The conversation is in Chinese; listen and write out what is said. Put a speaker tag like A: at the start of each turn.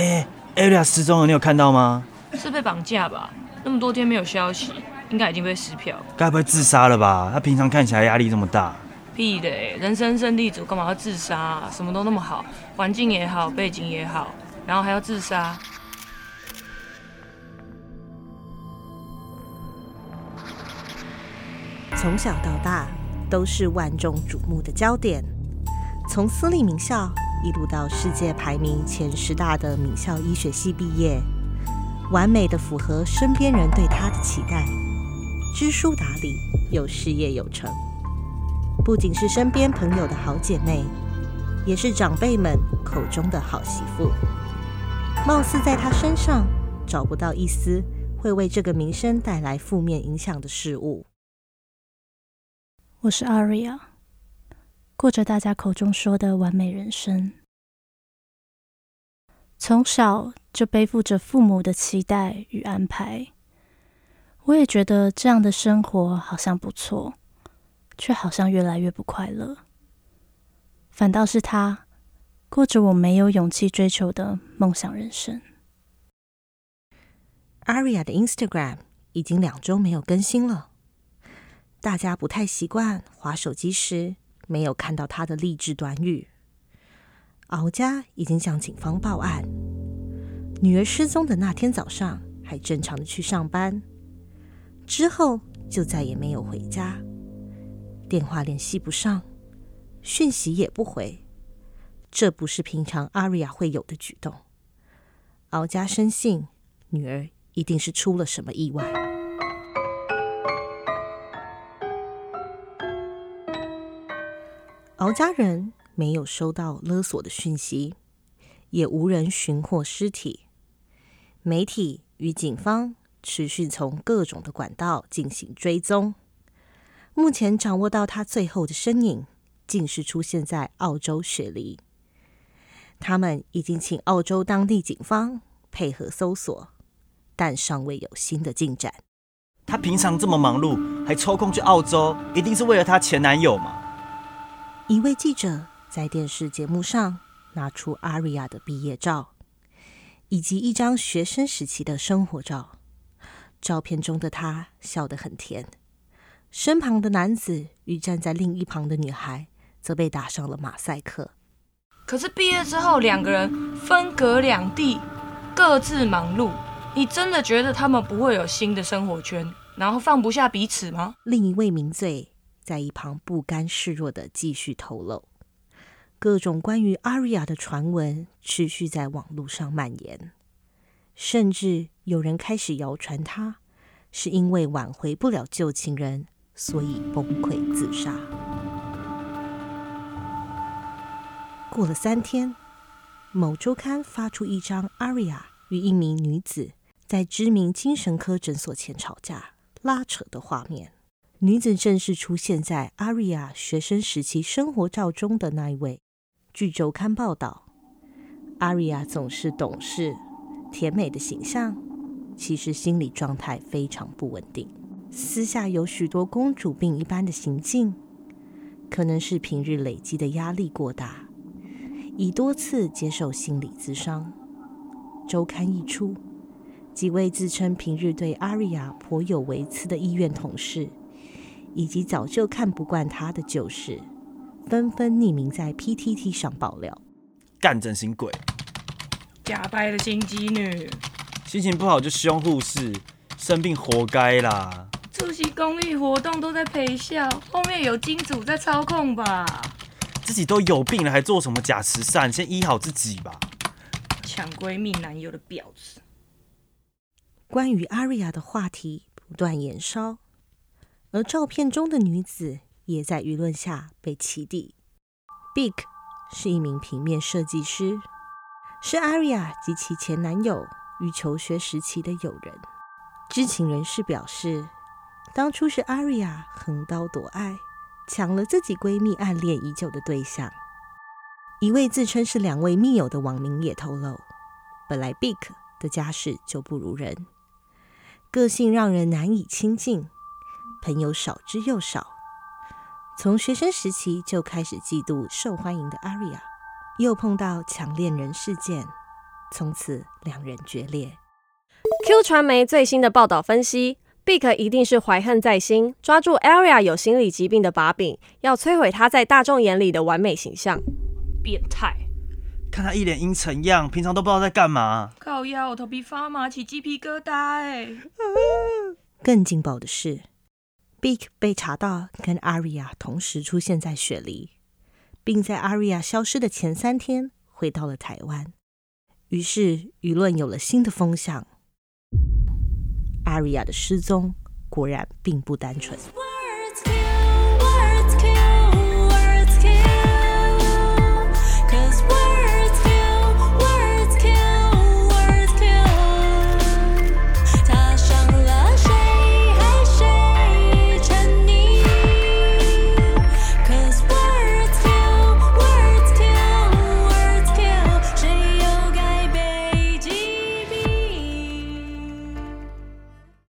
A: 哎欸、，Elia 失踪了，你有看到吗？
B: 是被绑架吧？那么多天没有消息，应该已经被撕票。
A: 该不会自杀了吧？他平常看起来压力这么大。
B: 屁的，人生胜利组干嘛要自杀？什么都那么好，环境也好，背景也好，然后还要自杀？
C: 从小到大都是万众瞩目的焦点，从私立名校一路到世界排名前十大的名校医学系毕业，完美的符合身边人对他的期待，知书达理又事业有成。不仅是身边朋友的好姐妹，也是长辈们口中的好媳妇。貌似在她身上找不到一丝会为这个名声带来负面影响的事物。
D: 我是 Aria，过着大家口中说的完美人生。从小就背负着父母的期待与安排，我也觉得这样的生活好像不错。却好像越来越不快乐，反倒是他过着我没有勇气追求的梦想人生。
C: Aria 的 Instagram 已经两周没有更新了，大家不太习惯滑手机时没有看到他的励志短语。敖家已经向警方报案，女儿失踪的那天早上还正常的去上班，之后就再也没有回家。电话联系不上，讯息也不回，这不是平常阿瑞亚会有的举动。敖家深信女儿一定是出了什么意外。敖家人没有收到勒索的讯息，也无人寻获尸体。媒体与警方持续从各种的管道进行追踪。目前掌握到他最后的身影，竟是出现在澳洲雪梨。他们已经请澳洲当地警方配合搜索，但尚未有新的进展。
A: 他平常这么忙碌，还抽空去澳洲，一定是为了他前男友嘛？
C: 一位记者在电视节目上拿出阿瑞亚的毕业照，以及一张学生时期的生活照。照片中的他笑得很甜。身旁的男子与站在另一旁的女孩则被打上了马赛克。
B: 可是毕业之后，两个人分隔两地，各自忙碌。你真的觉得他们不会有新的生活圈，然后放不下彼此吗？
C: 另一位名嘴在一旁不甘示弱的继续透露，各种关于阿瑞亚的传闻持续在网络上蔓延，甚至有人开始谣传他是因为挽回不了旧情人。所以崩溃自杀。过了三天，某周刊发出一张阿瑞亚与一名女子在知名精神科诊所前吵架拉扯的画面。女子正是出现在阿瑞亚学生时期生活照中的那一位。据周刊报道，阿瑞亚总是懂事、甜美的形象，其实心理状态非常不稳定。私下有许多公主病一般的行径，可能是平日累积的压力过大，已多次接受心理咨商。周刊一出，几位自称平日对阿瑞亚颇有微词的医院同事，以及早就看不惯他的旧事，纷纷匿名在 PTT 上爆料。
A: 干整形鬼，
B: 假掰的心机女，
A: 心情不好就凶护士，生病活该啦。
B: 出席公益活动都在陪笑，后面有金主在操控吧？
A: 自己都有病了，还做什么假慈善？先医好自己吧！
B: 抢闺蜜男友的婊子。
C: 关于阿瑞亚的话题不断延烧，而照片中的女子也在舆论下被起底。Big 是一名平面设计师，是阿瑞亚及其前男友与求学时期的友人。知情人士表示。当初是阿瑞亚横刀夺爱，抢了自己闺蜜暗恋已久的对象。一位自称是两位密友的网民也透露，本来 Big 的家世就不如人，个性让人难以亲近，朋友少之又少。从学生时期就开始嫉妒受欢迎的阿瑞亚，又碰到抢恋人事件，从此两人决裂。
E: Q 传媒最新的报道分析，Big 一定是怀恨在心，抓住 Aria 有心理疾病的把柄，要摧毁他在大众眼里的完美形象。
B: 变态！
A: 看他一脸阴沉样，平常都不知道在干嘛。
B: 靠腰，我头皮发麻，起鸡皮疙瘩哎！
C: 更劲爆的是，Big 被查到跟 Aria 同时出现在雪梨，并在 Aria 消失的前三天回到了台湾。于是舆论有了新的风向，Aria 的失踪果然并不单纯。